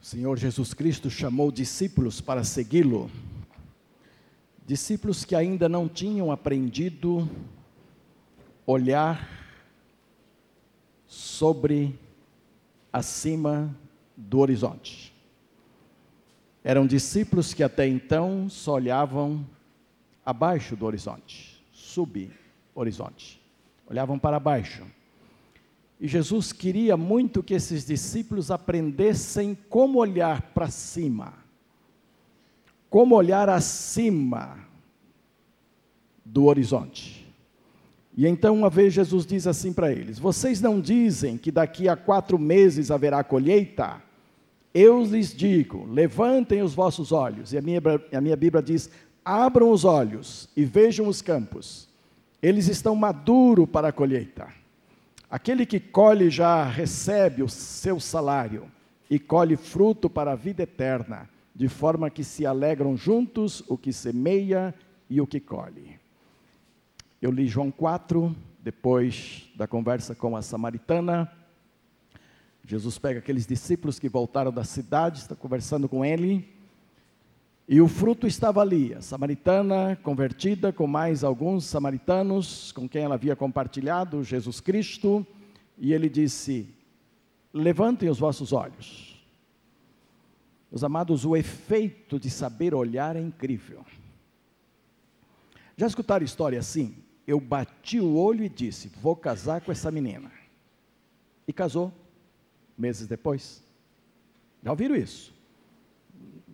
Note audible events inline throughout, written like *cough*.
O Senhor Jesus Cristo chamou discípulos para segui-lo, discípulos que ainda não tinham aprendido olhar sobre acima do horizonte. Eram discípulos que até então só olhavam abaixo do horizonte, sub-horizonte. Olhavam para baixo. E Jesus queria muito que esses discípulos aprendessem como olhar para cima, como olhar acima do horizonte. E então, uma vez, Jesus diz assim para eles: Vocês não dizem que daqui a quatro meses haverá colheita? Eu lhes digo: levantem os vossos olhos. E a minha, a minha Bíblia diz: abram os olhos e vejam os campos. Eles estão maduros para a colheita. Aquele que colhe já recebe o seu salário e colhe fruto para a vida eterna, de forma que se alegram juntos o que semeia e o que colhe. Eu li João 4, depois da conversa com a samaritana. Jesus pega aqueles discípulos que voltaram da cidade, está conversando com ele. E o fruto estava ali, a samaritana convertida com mais alguns samaritanos com quem ela havia compartilhado Jesus Cristo, e ele disse: Levantem os vossos olhos. Meus amados, o efeito de saber olhar é incrível. Já escutaram história assim? eu bati o olho e disse: Vou casar com essa menina. E casou, meses depois. Já ouviram isso?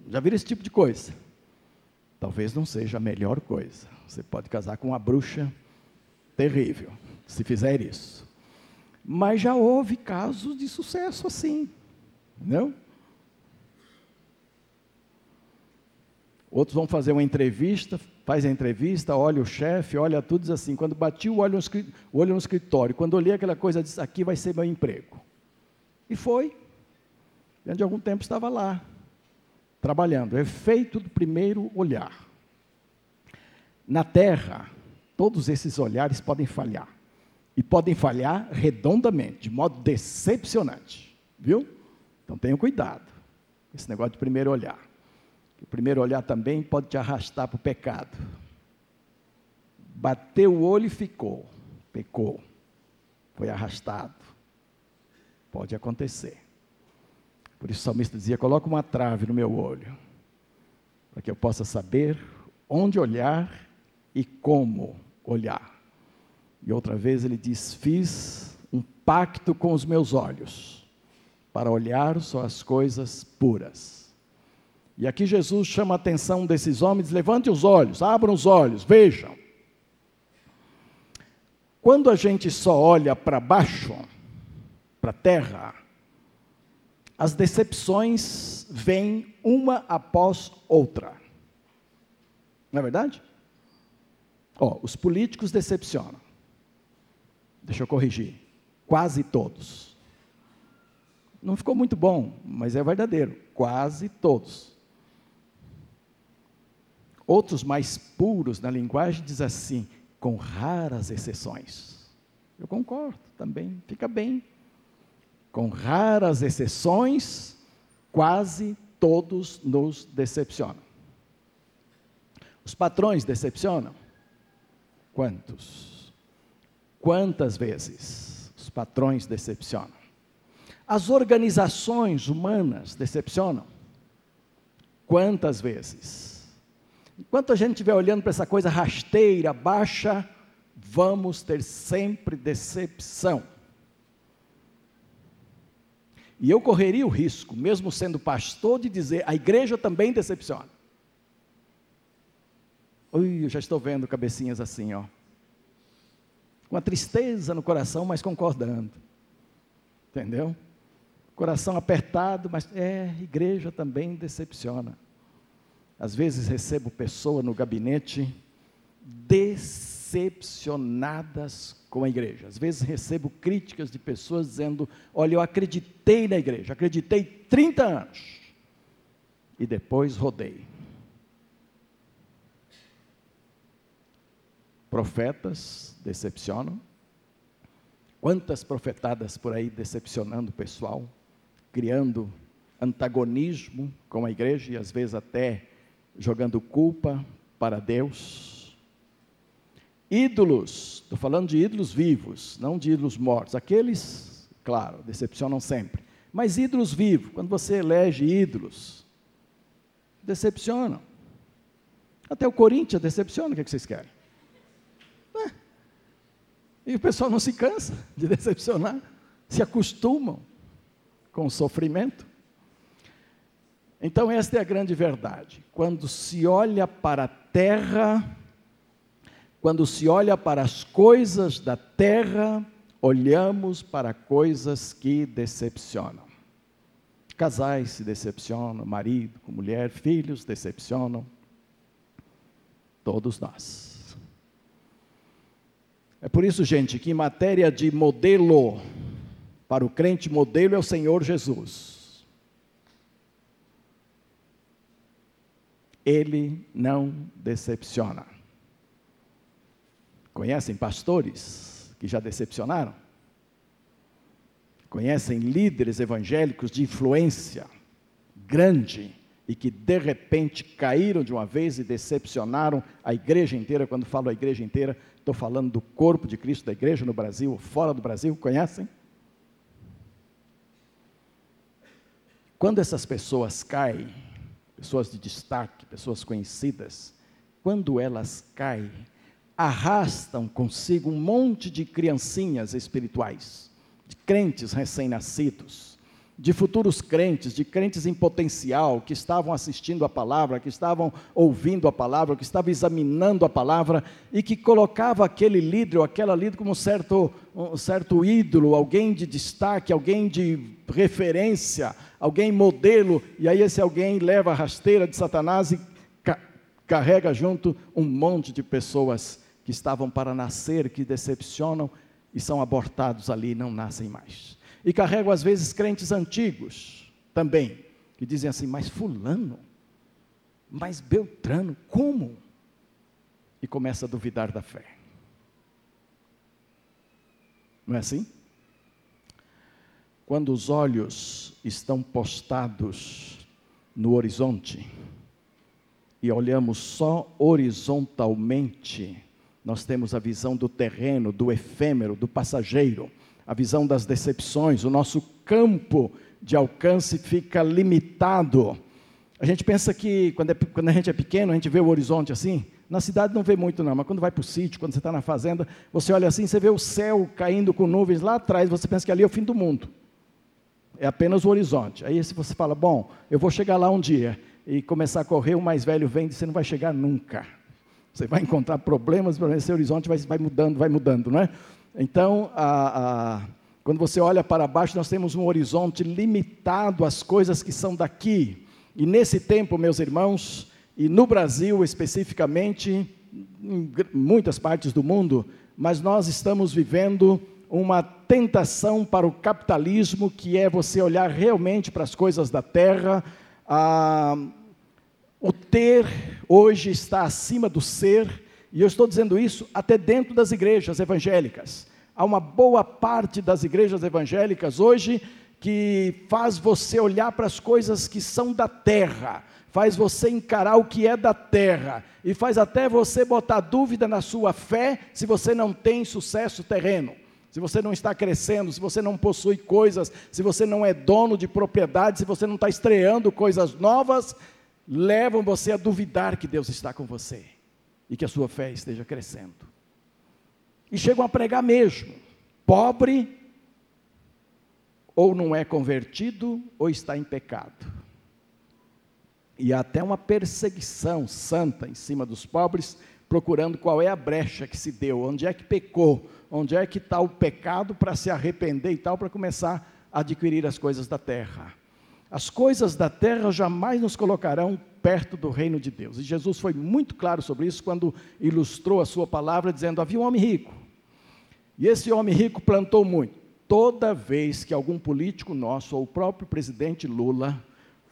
Já viram esse tipo de coisa? Talvez não seja a melhor coisa. Você pode casar com uma bruxa terrível, se fizer isso. Mas já houve casos de sucesso assim, não? Outros vão fazer uma entrevista, faz a entrevista, olha o chefe, olha tudo, diz assim, quando bati o olho, no, escritório, quando olhei aquela coisa, disse, aqui vai ser meu emprego. E foi. Dentro de algum tempo estava lá, trabalhando. Efeito do primeiro olhar. Na Terra, todos esses olhares podem falhar. E podem falhar redondamente, de modo decepcionante. Viu? Então tenham cuidado. Esse negócio de primeiro olhar. O primeiro olhar também pode te arrastar para o pecado. Bateu o olho e ficou, pecou, foi arrastado. Pode acontecer. Por isso o salmista dizia: coloca uma trave no meu olho, para que eu possa saber onde olhar e como olhar. E outra vez ele diz: fiz um pacto com os meus olhos, para olhar só as coisas puras. E aqui Jesus chama a atenção desses homens: levante os olhos, abram os olhos, vejam. Quando a gente só olha para baixo, para a terra, as decepções vêm uma após outra. Não é verdade? Os políticos decepcionam. Deixa eu corrigir. Quase todos. Não ficou muito bom, mas é verdadeiro. Quase todos. Outros mais puros na linguagem diz assim, com raras exceções. Eu concordo também, fica bem. Com raras exceções, quase todos nos decepcionam. Os patrões decepcionam? Quantos? Quantas vezes os patrões decepcionam? As organizações humanas decepcionam? Quantas vezes? Enquanto a gente estiver olhando para essa coisa rasteira, baixa, vamos ter sempre decepção. E eu correria o risco, mesmo sendo pastor, de dizer: a igreja também decepciona. Ui, eu já estou vendo cabecinhas assim, ó. Com a tristeza no coração, mas concordando. Entendeu? Coração apertado, mas é, igreja também decepciona. Às vezes recebo pessoa no gabinete decepcionadas com a igreja. Às vezes recebo críticas de pessoas dizendo: Olha, eu acreditei na igreja, acreditei 30 anos e depois rodei. Profetas decepcionam. Quantas profetadas por aí decepcionando o pessoal, criando antagonismo com a igreja e às vezes até jogando culpa para Deus. Ídolos, estou falando de ídolos vivos, não de ídolos mortos. Aqueles, claro, decepcionam sempre. Mas ídolos vivos, quando você elege ídolos, decepcionam. Até o Corinthians decepciona, o que, é que vocês querem? É. E o pessoal não se cansa de decepcionar, se acostumam com o sofrimento. Então, esta é a grande verdade. Quando se olha para a terra, quando se olha para as coisas da terra, olhamos para coisas que decepcionam. Casais se decepcionam, marido com mulher, filhos decepcionam. Todos nós. É por isso, gente, que em matéria de modelo, para o crente, modelo é o Senhor Jesus. ele não decepciona. Conhecem pastores que já decepcionaram? Conhecem líderes evangélicos de influência grande e que de repente caíram de uma vez e decepcionaram a igreja inteira? Quando falo a igreja inteira, estou falando do corpo de Cristo da igreja no Brasil fora do Brasil, conhecem? Quando essas pessoas caem, pessoas de destaque, pessoas conhecidas, quando elas caem, arrastam consigo um monte de criancinhas espirituais, de crentes recém-nascidos, de futuros crentes, de crentes em potencial, que estavam assistindo a palavra, que estavam ouvindo a palavra, que estavam examinando a palavra e que colocava aquele líder ou aquela líder como certo, um certo ídolo, alguém de destaque, alguém de referência, alguém modelo, e aí esse alguém leva a rasteira de Satanás e ca carrega junto um monte de pessoas que estavam para nascer, que decepcionam e são abortados ali e não nascem mais. E carrego às vezes crentes antigos também, que dizem assim: Mas Fulano, mas Beltrano, como? E começa a duvidar da fé. Não é assim? Quando os olhos estão postados no horizonte e olhamos só horizontalmente, nós temos a visão do terreno, do efêmero, do passageiro a visão das decepções, o nosso campo de alcance fica limitado. A gente pensa que quando, é, quando, a gente é pequeno, a gente vê o horizonte assim. Na cidade não vê muito, não, mas quando vai para o sítio, quando você está na fazenda, você olha assim, você vê o céu caindo com nuvens lá atrás, você pensa que ali é o fim do mundo. É apenas o horizonte. Aí se você fala, bom, eu vou chegar lá um dia e começar a correr, o mais velho vem e você não vai chegar nunca. Você vai encontrar problemas, esse horizonte vai, vai mudando, vai mudando, não é? Então, a, a, quando você olha para baixo, nós temos um horizonte limitado às coisas que são daqui. E nesse tempo, meus irmãos, e no Brasil especificamente, em muitas partes do mundo, mas nós estamos vivendo uma tentação para o capitalismo, que é você olhar realmente para as coisas da terra. Ah, o ter hoje está acima do ser, e eu estou dizendo isso até dentro das igrejas evangélicas. Há uma boa parte das igrejas evangélicas hoje que faz você olhar para as coisas que são da terra, faz você encarar o que é da terra e faz até você botar dúvida na sua fé se você não tem sucesso terreno. Se você não está crescendo, se você não possui coisas, se você não é dono de propriedade, se você não está estreando coisas novas, levam você a duvidar que Deus está com você e que a sua fé esteja crescendo. E chegam a pregar mesmo: pobre, ou não é convertido, ou está em pecado. E há até uma perseguição santa em cima dos pobres, procurando qual é a brecha que se deu, onde é que pecou, onde é que está o pecado para se arrepender e tal, para começar a adquirir as coisas da terra. As coisas da terra jamais nos colocarão perto do reino de Deus. E Jesus foi muito claro sobre isso quando ilustrou a sua palavra, dizendo: havia um homem rico. E esse homem rico plantou muito. Toda vez que algum político nosso, ou o próprio presidente Lula,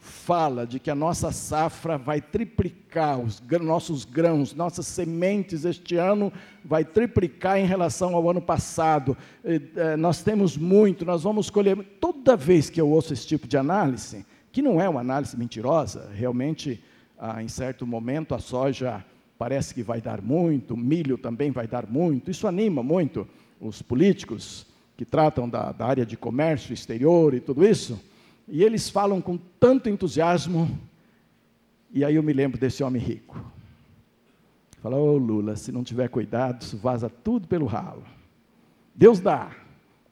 fala de que a nossa safra vai triplicar, os nossos grãos, nossas sementes este ano vai triplicar em relação ao ano passado. Eh, nós temos muito, nós vamos colher. Toda vez que eu ouço esse tipo de análise, que não é uma análise mentirosa, realmente, ah, em certo momento, a soja parece que vai dar muito, o milho também vai dar muito, isso anima muito os políticos que tratam da, da área de comércio exterior e tudo isso, e eles falam com tanto entusiasmo, e aí eu me lembro desse homem rico. Fala, ô oh, Lula, se não tiver cuidado, isso vaza tudo pelo ralo. Deus dá,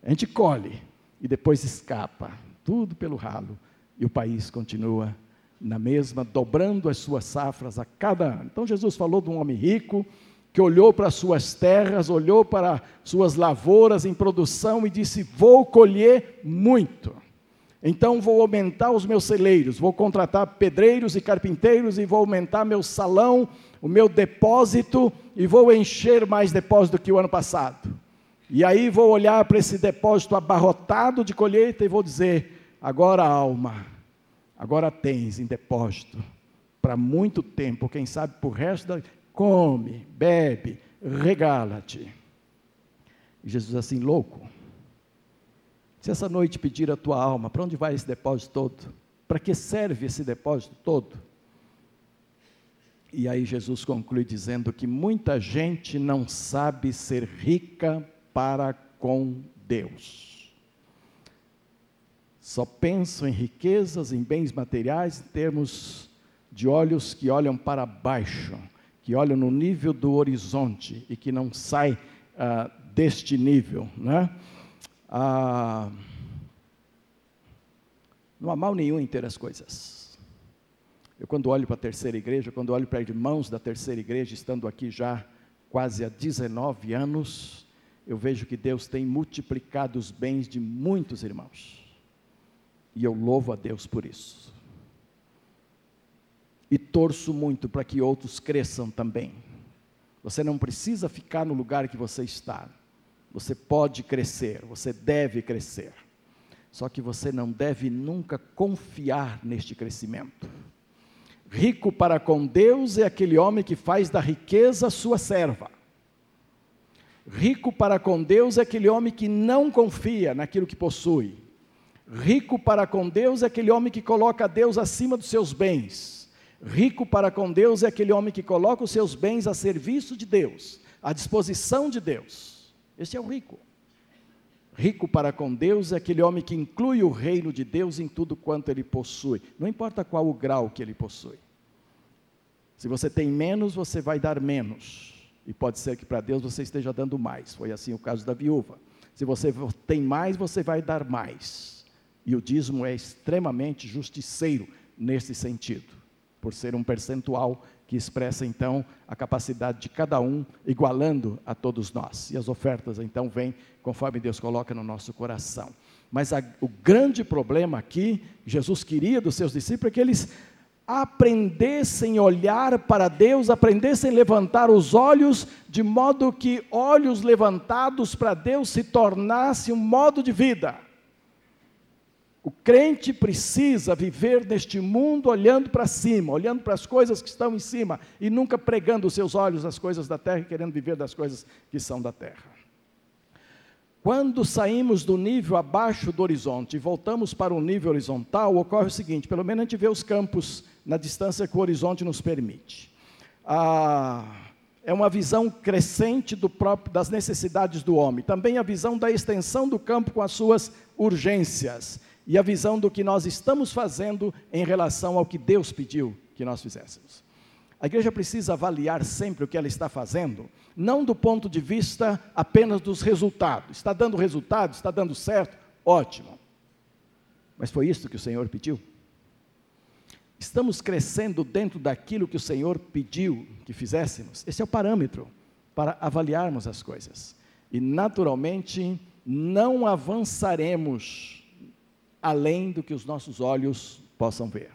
a gente colhe, e depois escapa, tudo pelo ralo e o país continua na mesma, dobrando as suas safras a cada ano. Então Jesus falou de um homem rico que olhou para suas terras, olhou para suas lavouras em produção e disse: Vou colher muito. Então vou aumentar os meus celeiros, vou contratar pedreiros e carpinteiros e vou aumentar meu salão, o meu depósito e vou encher mais depósito que o ano passado. E aí vou olhar para esse depósito abarrotado de colheita e vou dizer: agora alma, agora tens em depósito para muito tempo, quem sabe por resto da. Come, bebe, regala-te. Jesus assim, louco. Se essa noite pedir a tua alma, para onde vai esse depósito todo? Para que serve esse depósito todo? E aí Jesus conclui dizendo que muita gente não sabe ser rica para com Deus. Só penso em riquezas, em bens materiais, em termos de olhos que olham para baixo, que olham no nível do horizonte e que não sai ah, deste nível. Né? Ah, não há mal nenhum em ter as coisas. Eu, quando olho para a terceira igreja, quando olho para irmãos da terceira igreja, estando aqui já quase há 19 anos, eu vejo que Deus tem multiplicado os bens de muitos irmãos. E eu louvo a Deus por isso. E torço muito para que outros cresçam também. Você não precisa ficar no lugar que você está. Você pode crescer, você deve crescer. Só que você não deve nunca confiar neste crescimento. Rico para com Deus é aquele homem que faz da riqueza sua serva. Rico para com Deus é aquele homem que não confia naquilo que possui, Rico para com Deus é aquele homem que coloca Deus acima dos seus bens. Rico para com Deus é aquele homem que coloca os seus bens a serviço de Deus, à disposição de Deus. Esse é o rico. Rico para com Deus é aquele homem que inclui o reino de Deus em tudo quanto ele possui, não importa qual o grau que ele possui. Se você tem menos, você vai dar menos. E pode ser que para Deus você esteja dando mais. Foi assim o caso da viúva. Se você tem mais, você vai dar mais. E o dízimo é extremamente justiceiro nesse sentido, por ser um percentual que expressa então a capacidade de cada um, igualando a todos nós. E as ofertas então vêm conforme Deus coloca no nosso coração. Mas a, o grande problema aqui, Jesus queria dos seus discípulos, é que eles aprendessem a olhar para Deus, aprendessem a levantar os olhos, de modo que olhos levantados para Deus se tornasse um modo de vida. O crente precisa viver neste mundo olhando para cima, olhando para as coisas que estão em cima e nunca pregando os seus olhos às coisas da terra e querendo viver das coisas que são da terra. Quando saímos do nível abaixo do horizonte e voltamos para o nível horizontal, ocorre o seguinte: pelo menos a gente vê os campos na distância que o horizonte nos permite. Ah, é uma visão crescente próprio, das necessidades do homem, também a visão da extensão do campo com as suas urgências e a visão do que nós estamos fazendo em relação ao que Deus pediu que nós fizéssemos. A igreja precisa avaliar sempre o que ela está fazendo, não do ponto de vista apenas dos resultados. Está dando resultado, está dando certo, ótimo. Mas foi isso que o Senhor pediu? Estamos crescendo dentro daquilo que o Senhor pediu que fizéssemos? Esse é o parâmetro para avaliarmos as coisas. E, naturalmente, não avançaremos além do que os nossos olhos possam ver.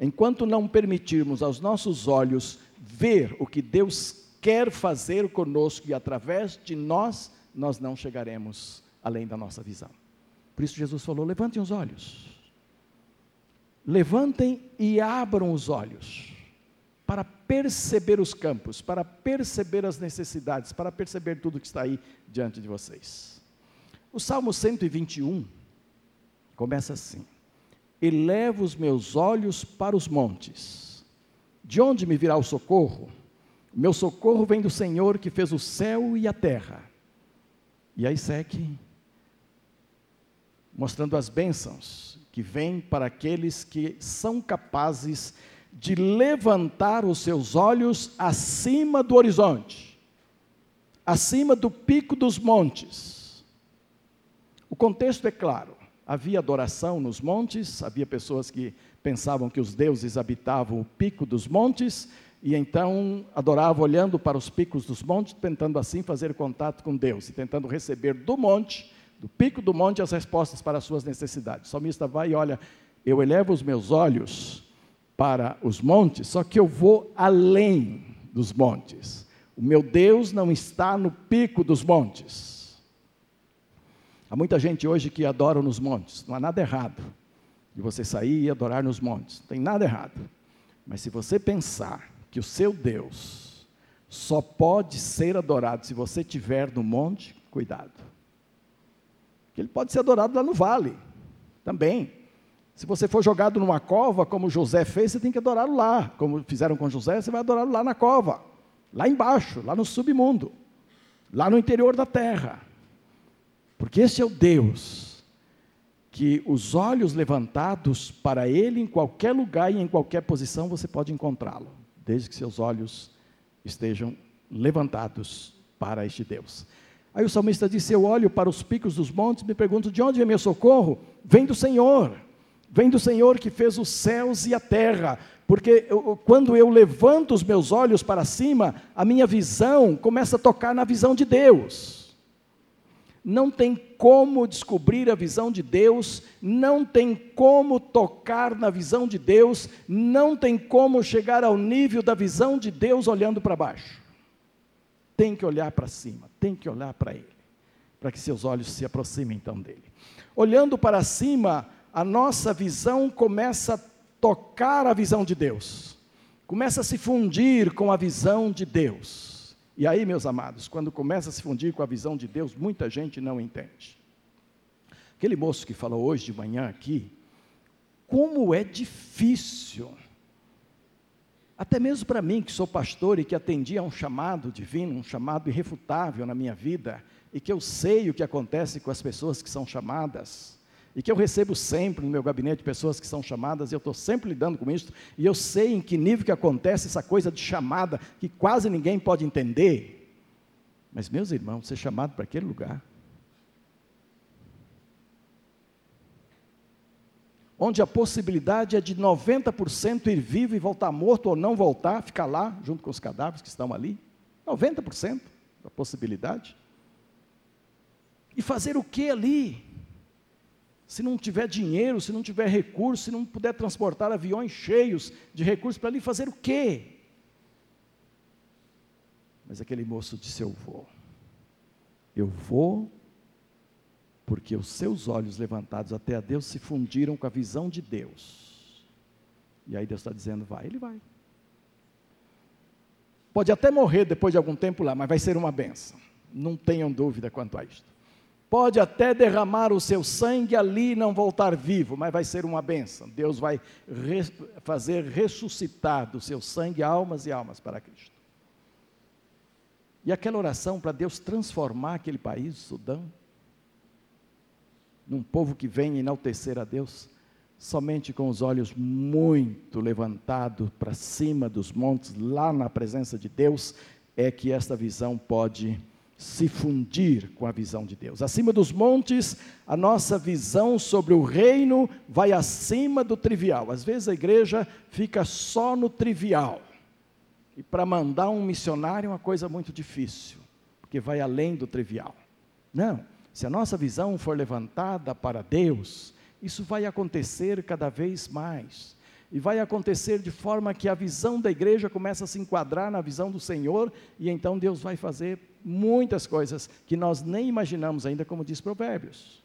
Enquanto não permitirmos aos nossos olhos ver o que Deus quer fazer conosco e através de nós, nós não chegaremos além da nossa visão. Por isso Jesus falou: levantem os olhos. Levantem e abram os olhos para perceber os campos, para perceber as necessidades, para perceber tudo que está aí diante de vocês. O Salmo 121 Começa assim: elevo os meus olhos para os montes. De onde me virá o socorro? Meu socorro vem do Senhor que fez o céu e a terra. E aí segue mostrando as bênçãos que vêm para aqueles que são capazes de levantar os seus olhos acima do horizonte, acima do pico dos montes. O contexto é claro: havia adoração nos montes, havia pessoas que pensavam que os deuses habitavam o pico dos montes, e então adoravam olhando para os picos dos montes, tentando assim fazer contato com Deus, e tentando receber do monte do pico do monte as respostas para as suas necessidades. O salmista vai e olha, eu elevo os meus olhos para os montes, só que eu vou além dos montes. O meu Deus não está no pico dos montes. Há muita gente hoje que adora nos montes, não há nada errado de você sair e adorar nos montes, não tem nada errado. Mas se você pensar que o seu Deus só pode ser adorado se você estiver no monte, cuidado que ele pode ser adorado lá no vale, também. Se você for jogado numa cova, como José fez, você tem que adorá-lo lá. Como fizeram com José, você vai adorá-lo lá na cova, lá embaixo, lá no submundo, lá no interior da terra. Porque esse é o Deus que os olhos levantados para Ele em qualquer lugar e em qualquer posição você pode encontrá-lo, desde que seus olhos estejam levantados para este Deus. Aí o salmista disse: Eu olho para os picos dos montes, me pergunto de onde vem meu socorro? Vem do Senhor, vem do Senhor que fez os céus e a terra. Porque eu, quando eu levanto os meus olhos para cima, a minha visão começa a tocar na visão de Deus. Não tem como descobrir a visão de Deus, não tem como tocar na visão de Deus, não tem como chegar ao nível da visão de Deus olhando para baixo tem que olhar para cima, tem que olhar para Ele, para que seus olhos se aproximem então dele. Olhando para cima, a nossa visão começa a tocar a visão de Deus, começa a se fundir com a visão de Deus. E aí, meus amados, quando começa a se fundir com a visão de Deus, muita gente não entende. Aquele moço que falou hoje de manhã aqui, como é difícil até mesmo para mim, que sou pastor e que atendi a um chamado divino, um chamado irrefutável na minha vida, e que eu sei o que acontece com as pessoas que são chamadas, e que eu recebo sempre no meu gabinete pessoas que são chamadas, e eu estou sempre lidando com isso, e eu sei em que nível que acontece essa coisa de chamada, que quase ninguém pode entender. Mas, meus irmãos, ser chamado para aquele lugar, onde a possibilidade é de 90% ir vivo e voltar morto ou não voltar, ficar lá junto com os cadáveres que estão ali. 90% da possibilidade. E fazer o que ali? Se não tiver dinheiro, se não tiver recurso, se não puder transportar aviões cheios de recursos para ali, fazer o quê? Mas aquele moço disse: Eu vou. Eu vou porque os seus olhos levantados até a Deus se fundiram com a visão de Deus. E aí Deus está dizendo: vai, ele vai. Pode até morrer depois de algum tempo lá, mas vai ser uma benção. Não tenham dúvida quanto a isto. Pode até derramar o seu sangue ali e não voltar vivo, mas vai ser uma benção. Deus vai re fazer ressuscitar do seu sangue almas e almas para Cristo. E aquela oração para Deus transformar aquele país, o Sudão, num povo que vem enaltecer a Deus, somente com os olhos muito levantados para cima dos montes, lá na presença de Deus, é que esta visão pode se fundir com a visão de Deus. Acima dos montes, a nossa visão sobre o reino vai acima do trivial. Às vezes a igreja fica só no trivial. E para mandar um missionário é uma coisa muito difícil, porque vai além do trivial. Não. Se a nossa visão for levantada para Deus, isso vai acontecer cada vez mais. E vai acontecer de forma que a visão da igreja começa a se enquadrar na visão do Senhor, e então Deus vai fazer muitas coisas que nós nem imaginamos ainda, como diz Provérbios.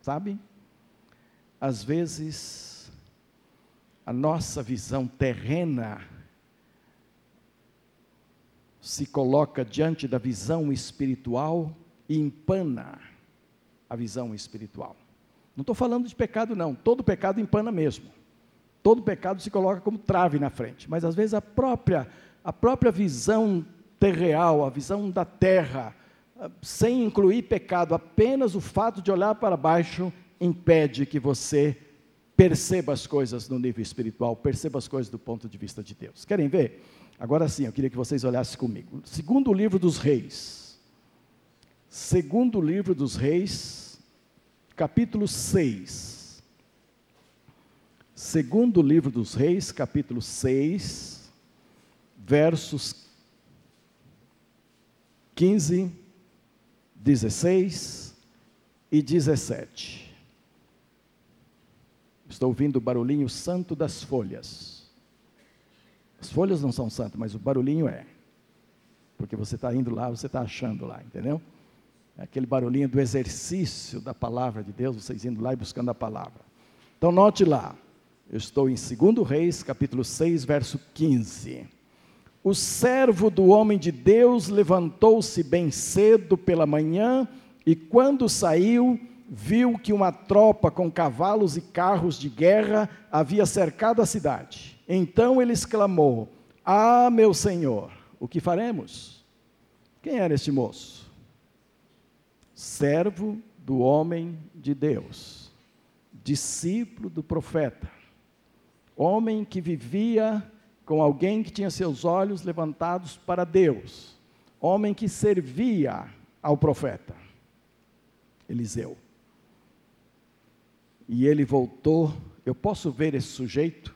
Sabe? Às vezes, a nossa visão terrena se coloca diante da visão espiritual e empana a visão espiritual. Não estou falando de pecado, não. Todo pecado empana mesmo. Todo pecado se coloca como trave na frente. Mas às vezes a própria, a própria visão terreal, a visão da terra, sem incluir pecado, apenas o fato de olhar para baixo impede que você perceba as coisas no nível espiritual, perceba as coisas do ponto de vista de Deus. Querem ver? Agora sim, eu queria que vocês olhassem comigo. Segundo livro dos Reis. Segundo livro dos Reis, capítulo 6. Segundo livro dos Reis, capítulo 6, versos 15, 16 e 17. Estou ouvindo o barulhinho santo das folhas. As folhas não são santas, mas o barulhinho é. Porque você está indo lá, você está achando lá, entendeu? É aquele barulhinho do exercício da palavra de Deus, vocês indo lá e buscando a palavra. Então note lá, eu estou em 2 Reis, capítulo 6, verso 15. O servo do homem de Deus levantou-se bem cedo pela manhã e quando saiu, viu que uma tropa com cavalos e carros de guerra havia cercado a cidade. Então ele exclamou: Ah, meu senhor, o que faremos? Quem era este moço? Servo do homem de Deus, discípulo do profeta, homem que vivia com alguém que tinha seus olhos levantados para Deus, homem que servia ao profeta, Eliseu. E ele voltou. Eu posso ver esse sujeito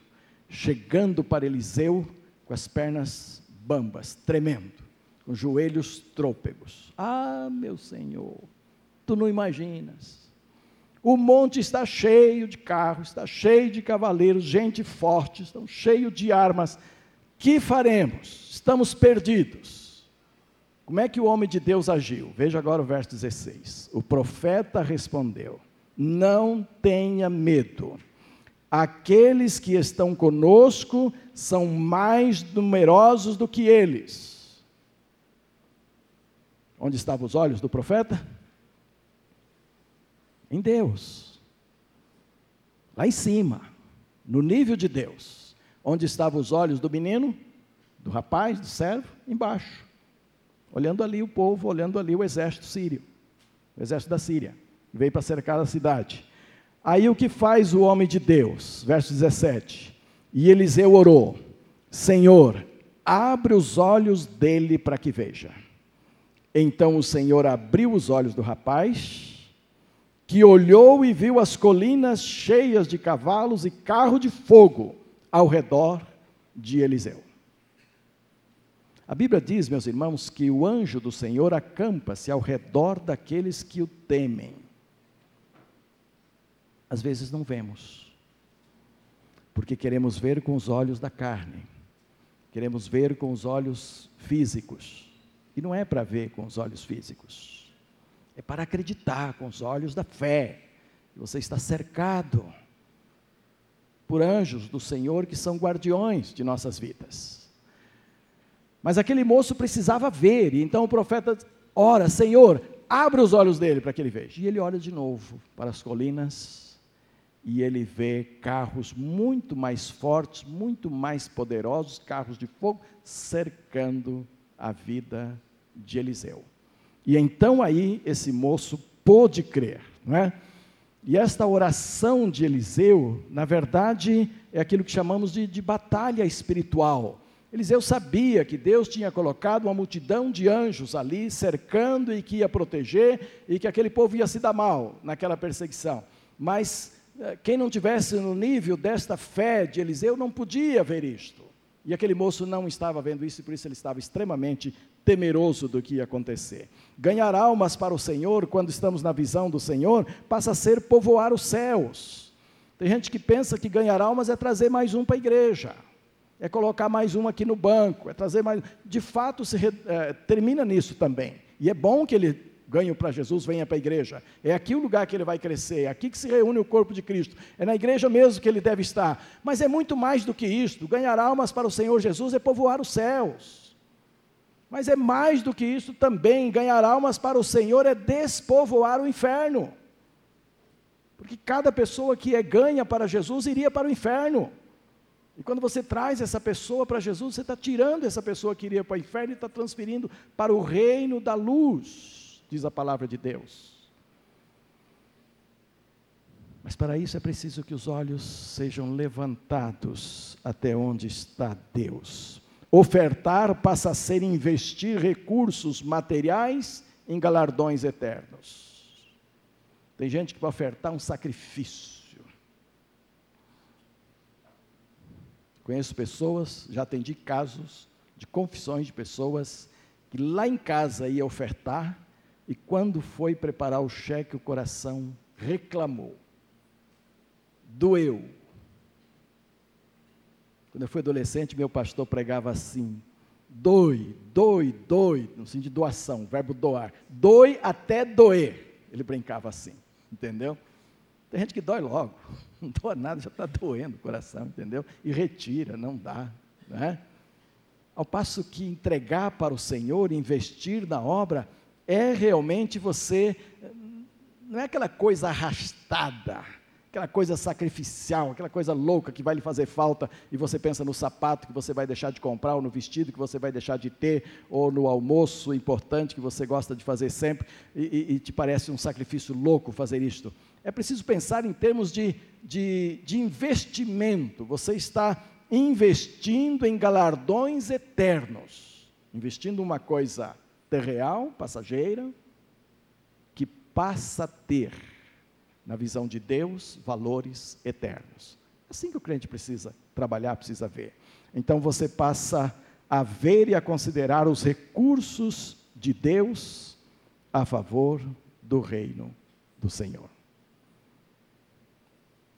chegando para Eliseu com as pernas bambas, tremendo, com joelhos trôpegos. Ah, meu Senhor, tu não imaginas. O monte está cheio de carros, está cheio de cavaleiros, gente forte, estão cheio de armas. Que faremos? Estamos perdidos. Como é que o homem de Deus agiu? Veja agora o verso 16. O profeta respondeu: não tenha medo. Aqueles que estão conosco são mais numerosos do que eles. Onde estavam os olhos do profeta? Em Deus. Lá em cima, no nível de Deus. Onde estavam os olhos do menino, do rapaz, do servo? Embaixo. Olhando ali o povo, olhando ali o exército sírio, o exército da Síria veio para cercar a cidade. Aí o que faz o homem de Deus? Verso 17. E Eliseu orou: Senhor, abre os olhos dele para que veja. Então o Senhor abriu os olhos do rapaz, que olhou e viu as colinas cheias de cavalos e carro de fogo ao redor de Eliseu. A Bíblia diz, meus irmãos, que o anjo do Senhor acampa-se ao redor daqueles que o temem às vezes não vemos, porque queremos ver com os olhos da carne, queremos ver com os olhos físicos, e não é para ver com os olhos físicos, é para acreditar com os olhos da fé. Você está cercado por anjos do Senhor que são guardiões de nossas vidas. Mas aquele moço precisava ver, e então o profeta ora: Senhor, abre os olhos dele para que ele veja. E ele olha de novo para as colinas, e ele vê carros muito mais fortes, muito mais poderosos, carros de fogo, cercando a vida de Eliseu. E então aí esse moço pôde crer, não é? E esta oração de Eliseu, na verdade, é aquilo que chamamos de, de batalha espiritual. Eliseu sabia que Deus tinha colocado uma multidão de anjos ali cercando e que ia proteger e que aquele povo ia se dar mal naquela perseguição. Mas é, quem não tivesse no nível desta fé de Eliseu não podia ver isto. E aquele moço não estava vendo isso e por isso ele estava extremamente temeroso do que ia acontecer. Ganhar almas para o Senhor, quando estamos na visão do Senhor, passa a ser povoar os céus. Tem gente que pensa que ganhar almas é trazer mais um para a igreja, é colocar mais um aqui no banco, é trazer mais. De fato, se é, termina nisso também. E é bom que ele ganho para Jesus, venha para a igreja. É aqui o lugar que ele vai crescer, é aqui que se reúne o corpo de Cristo. É na igreja mesmo que ele deve estar. Mas é muito mais do que isto. Ganhar almas para o Senhor Jesus é povoar os céus. Mas é mais do que isso também. Ganhar almas para o Senhor é despovoar o inferno. Porque cada pessoa que é ganha para Jesus iria para o inferno. E quando você traz essa pessoa para Jesus, você está tirando essa pessoa que iria para o inferno e está transferindo para o reino da luz, diz a palavra de Deus. Mas para isso é preciso que os olhos sejam levantados até onde está Deus. Ofertar passa a ser investir recursos materiais em galardões eternos. Tem gente que vai ofertar um sacrifício. Conheço pessoas, já atendi casos de confissões de pessoas que lá em casa ia ofertar e quando foi preparar o cheque, o coração reclamou doeu. Quando eu fui adolescente, meu pastor pregava assim: doe, doe, doe, no sentido de doação, verbo doar. Doe até doer. Ele brincava assim, entendeu? Tem gente que dói logo, *laughs* não doa nada, já está doendo o coração, entendeu? E retira, não dá, né? Ao passo que entregar para o Senhor, investir na obra, é realmente você, não é aquela coisa arrastada, aquela coisa sacrificial, aquela coisa louca que vai lhe fazer falta e você pensa no sapato que você vai deixar de comprar, ou no vestido que você vai deixar de ter, ou no almoço importante que você gosta de fazer sempre e, e, e te parece um sacrifício louco fazer isto. É preciso pensar em termos de, de, de investimento. Você está investindo em galardões eternos, investindo uma coisa terreal, passageira, que passa a ter na visão de Deus, valores eternos. Assim que o crente precisa trabalhar, precisa ver. Então você passa a ver e a considerar os recursos de Deus a favor do reino do Senhor.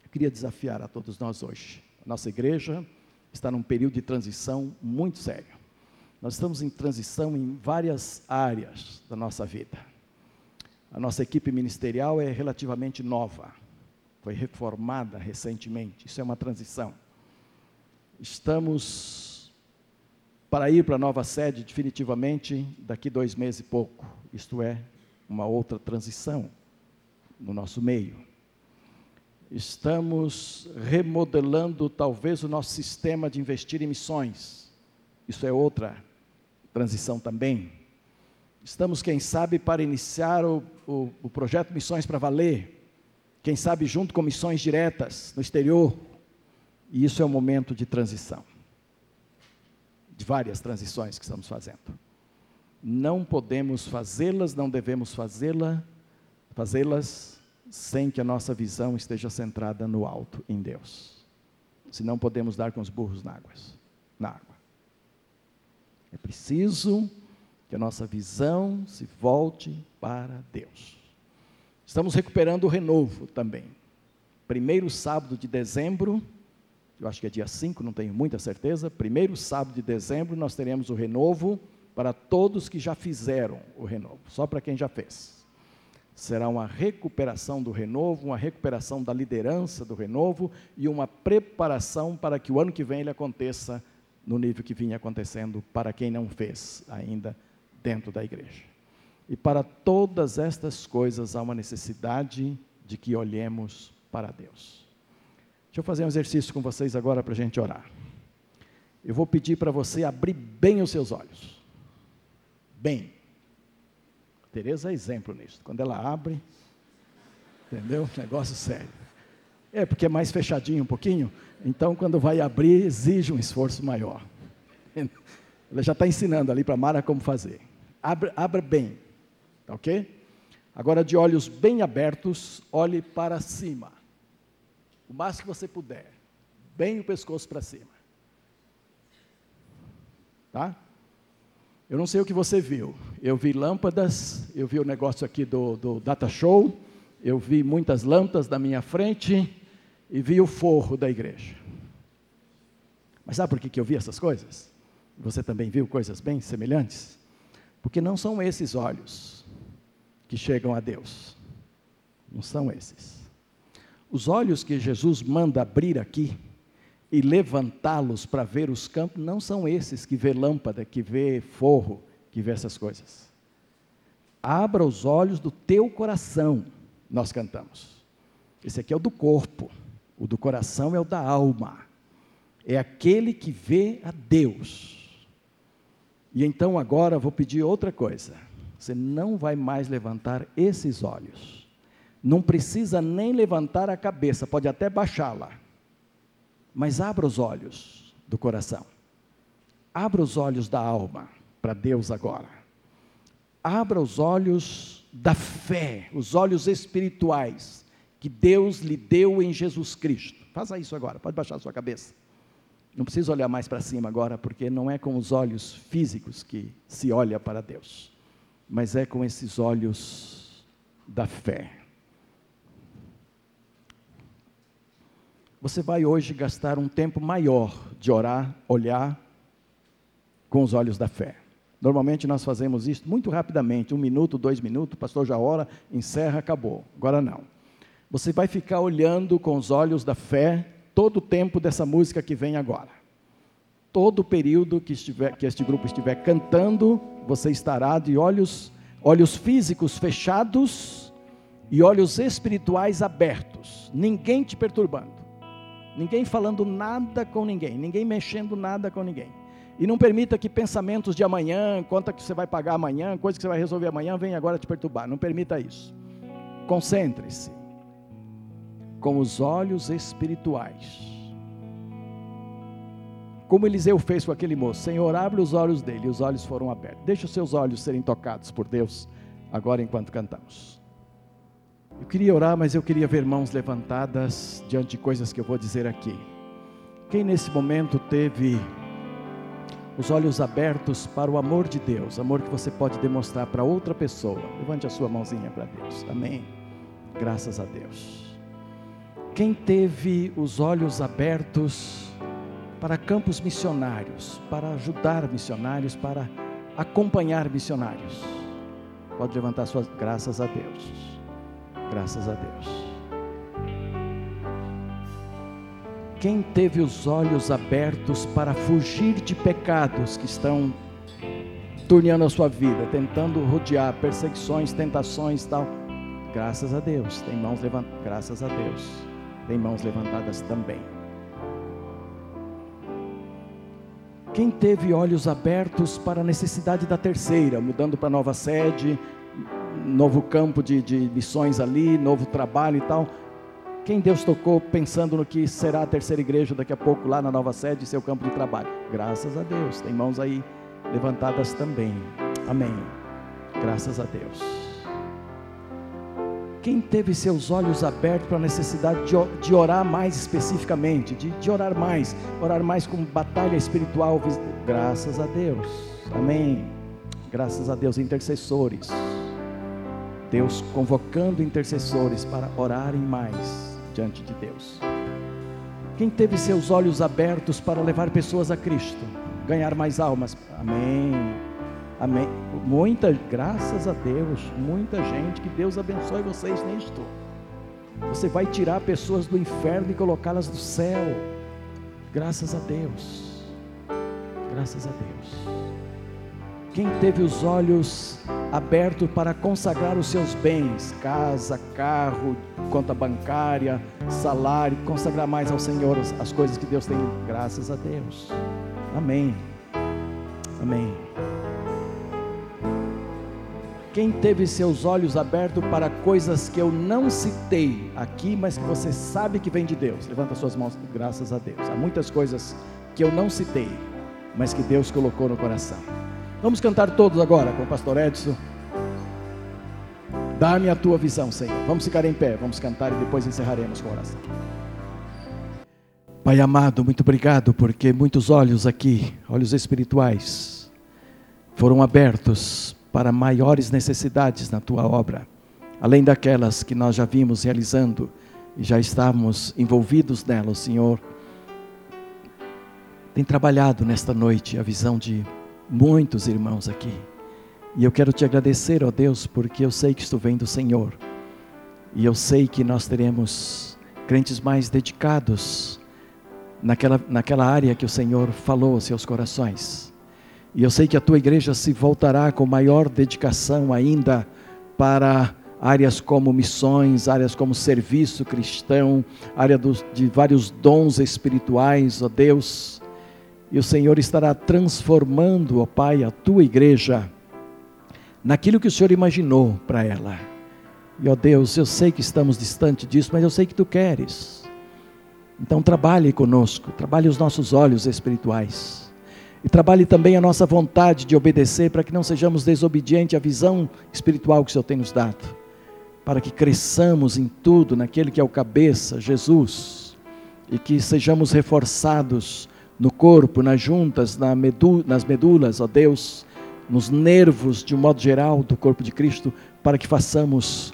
Eu queria desafiar a todos nós hoje. Nossa igreja está num período de transição muito sério. Nós estamos em transição em várias áreas da nossa vida. A nossa equipe ministerial é relativamente nova, foi reformada recentemente, isso é uma transição. Estamos para ir para a nova sede definitivamente daqui dois meses e pouco, isto é, uma outra transição no nosso meio. Estamos remodelando talvez o nosso sistema de investir em missões, isso é outra transição também Estamos, quem sabe, para iniciar o, o, o projeto Missões para Valer, quem sabe junto com missões diretas no exterior, e isso é um momento de transição, de várias transições que estamos fazendo. Não podemos fazê-las, não devemos fazê-las, fazê-las sem que a nossa visão esteja centrada no alto, em Deus. Senão podemos dar com os burros na água. Na água. É preciso que a nossa visão se volte para Deus. Estamos recuperando o renovo também. Primeiro sábado de dezembro, eu acho que é dia 5, não tenho muita certeza. Primeiro sábado de dezembro, nós teremos o renovo para todos que já fizeram o renovo, só para quem já fez. Será uma recuperação do renovo, uma recuperação da liderança do renovo e uma preparação para que o ano que vem ele aconteça no nível que vinha acontecendo para quem não fez ainda dentro da igreja. E para todas estas coisas há uma necessidade de que olhemos para Deus. Deixa eu fazer um exercício com vocês agora para a gente orar. Eu vou pedir para você abrir bem os seus olhos. Bem. Tereza é exemplo nisso. Quando ela abre, entendeu? Negócio sério. É, porque é mais fechadinho um pouquinho, então quando vai abrir, exige um esforço maior. *laughs* Ela já está ensinando ali para Mara como fazer. Abra, abra bem, tá ok? Agora, de olhos bem abertos, olhe para cima. O máximo que você puder. Bem o pescoço para cima. Tá? Eu não sei o que você viu. Eu vi lâmpadas, eu vi o negócio aqui do, do Data Show, eu vi muitas lâmpadas na minha frente e vi o forro da igreja. Mas sabe por que, que eu vi essas coisas? Você também viu coisas bem semelhantes? Porque não são esses olhos que chegam a Deus. Não são esses. Os olhos que Jesus manda abrir aqui e levantá-los para ver os campos não são esses que vê lâmpada, que vê forro, que vê essas coisas. Abra os olhos do teu coração, nós cantamos. Esse aqui é o do corpo, o do coração é o da alma. É aquele que vê a Deus. E então agora vou pedir outra coisa. Você não vai mais levantar esses olhos. Não precisa nem levantar a cabeça, pode até baixá-la. Mas abra os olhos do coração. Abra os olhos da alma para Deus agora. Abra os olhos da fé, os olhos espirituais que Deus lhe deu em Jesus Cristo. Faça isso agora, pode baixar a sua cabeça. Não precisa olhar mais para cima agora, porque não é com os olhos físicos que se olha para Deus, mas é com esses olhos da fé. Você vai hoje gastar um tempo maior de orar, olhar com os olhos da fé. Normalmente nós fazemos isso muito rapidamente, um minuto, dois minutos, o pastor já ora, encerra, acabou. Agora não. Você vai ficar olhando com os olhos da fé todo o tempo dessa música que vem agora. Todo o período que, estiver, que este grupo estiver cantando, você estará de olhos, olhos físicos fechados e olhos espirituais abertos, ninguém te perturbando, ninguém falando nada com ninguém, ninguém mexendo nada com ninguém. E não permita que pensamentos de amanhã, conta que você vai pagar amanhã, coisa que você vai resolver amanhã, venham agora te perturbar. Não permita isso. Concentre-se com os olhos espirituais. Como Eliseu fez com aquele moço, Senhor, abre os olhos dele, e os olhos foram abertos. Deixa os seus olhos serem tocados por Deus, agora enquanto cantamos. Eu queria orar, mas eu queria ver mãos levantadas diante de coisas que eu vou dizer aqui. Quem nesse momento teve os olhos abertos para o amor de Deus, amor que você pode demonstrar para outra pessoa? Levante a sua mãozinha para Deus. Amém. Graças a Deus. Quem teve os olhos abertos para campos missionários, para ajudar missionários, para acompanhar missionários, pode levantar suas graças a Deus. Graças a Deus. Quem teve os olhos abertos para fugir de pecados que estão torneando a sua vida, tentando rodear perseguições, tentações, tal. Graças a Deus, tem mãos levantadas. Graças a Deus tem mãos levantadas também. Quem teve olhos abertos para a necessidade da terceira, mudando para nova sede, novo campo de, de missões ali, novo trabalho e tal. Quem Deus tocou pensando no que será a terceira igreja daqui a pouco lá na nova sede, seu campo de trabalho? Graças a Deus, tem mãos aí levantadas também. Amém. Graças a Deus. Quem teve seus olhos abertos para a necessidade de, de orar mais especificamente, de, de orar mais, orar mais com batalha espiritual, graças a Deus, amém. Graças a Deus, intercessores. Deus convocando intercessores para orarem mais diante de Deus. Quem teve seus olhos abertos para levar pessoas a Cristo, ganhar mais almas, amém Amém. Muita, graças a Deus, muita gente, que Deus abençoe vocês nisto. Você vai tirar pessoas do inferno e colocá-las no céu. Graças a Deus. Graças a Deus. Quem teve os olhos abertos para consagrar os seus bens, casa, carro, conta bancária, salário, consagrar mais ao Senhor as coisas que Deus tem, graças a Deus. Amém. Amém. Quem teve seus olhos abertos para coisas que eu não citei aqui, mas que você sabe que vem de Deus? Levanta suas mãos, graças a Deus. Há muitas coisas que eu não citei, mas que Deus colocou no coração. Vamos cantar todos agora com o pastor Edson. Dá-me a tua visão, Senhor. Vamos ficar em pé, vamos cantar e depois encerraremos com oração. Pai amado, muito obrigado porque muitos olhos aqui, olhos espirituais, foram abertos para maiores necessidades na tua obra, além daquelas que nós já vimos realizando e já estávamos envolvidos nelas, Senhor. Tem trabalhado nesta noite a visão de muitos irmãos aqui. E eu quero te agradecer, ó Deus, porque eu sei que isto vem do Senhor. E eu sei que nós teremos crentes mais dedicados naquela, naquela área que o Senhor falou aos seus corações. E eu sei que a tua igreja se voltará com maior dedicação ainda para áreas como missões, áreas como serviço cristão, área de vários dons espirituais, ó Deus. E o Senhor estará transformando, ó Pai, a tua igreja naquilo que o Senhor imaginou para ela. E ó Deus, eu sei que estamos distante disso, mas eu sei que tu queres. Então trabalhe conosco, trabalhe os nossos olhos espirituais. E trabalhe também a nossa vontade de obedecer para que não sejamos desobedientes à visão espiritual que o Senhor tem nos dado. Para que cresçamos em tudo naquele que é o cabeça, Jesus, e que sejamos reforçados no corpo, nas juntas, na medu nas medulas, ó Deus, nos nervos de um modo geral do corpo de Cristo, para que façamos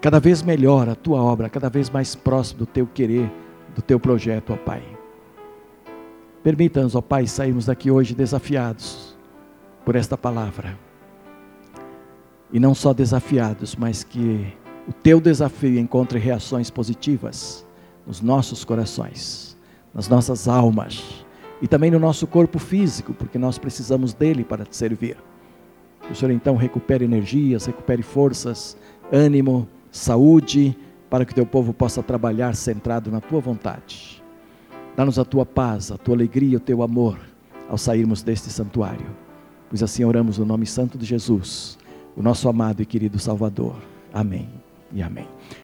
cada vez melhor a tua obra, cada vez mais próximo do teu querer, do teu projeto, ó Pai. Permita-nos, ó Pai, sairmos daqui hoje desafiados por esta palavra e não só desafiados, mas que o teu desafio encontre reações positivas nos nossos corações, nas nossas almas e também no nosso corpo físico, porque nós precisamos dele para te servir. Que o Senhor então recupere energias, recupere forças, ânimo, saúde, para que o teu povo possa trabalhar centrado na tua vontade. Dá-nos a tua paz, a tua alegria, o teu amor ao sairmos deste santuário. Pois assim oramos no nome santo de Jesus o nosso amado e querido Salvador. Amém e amém.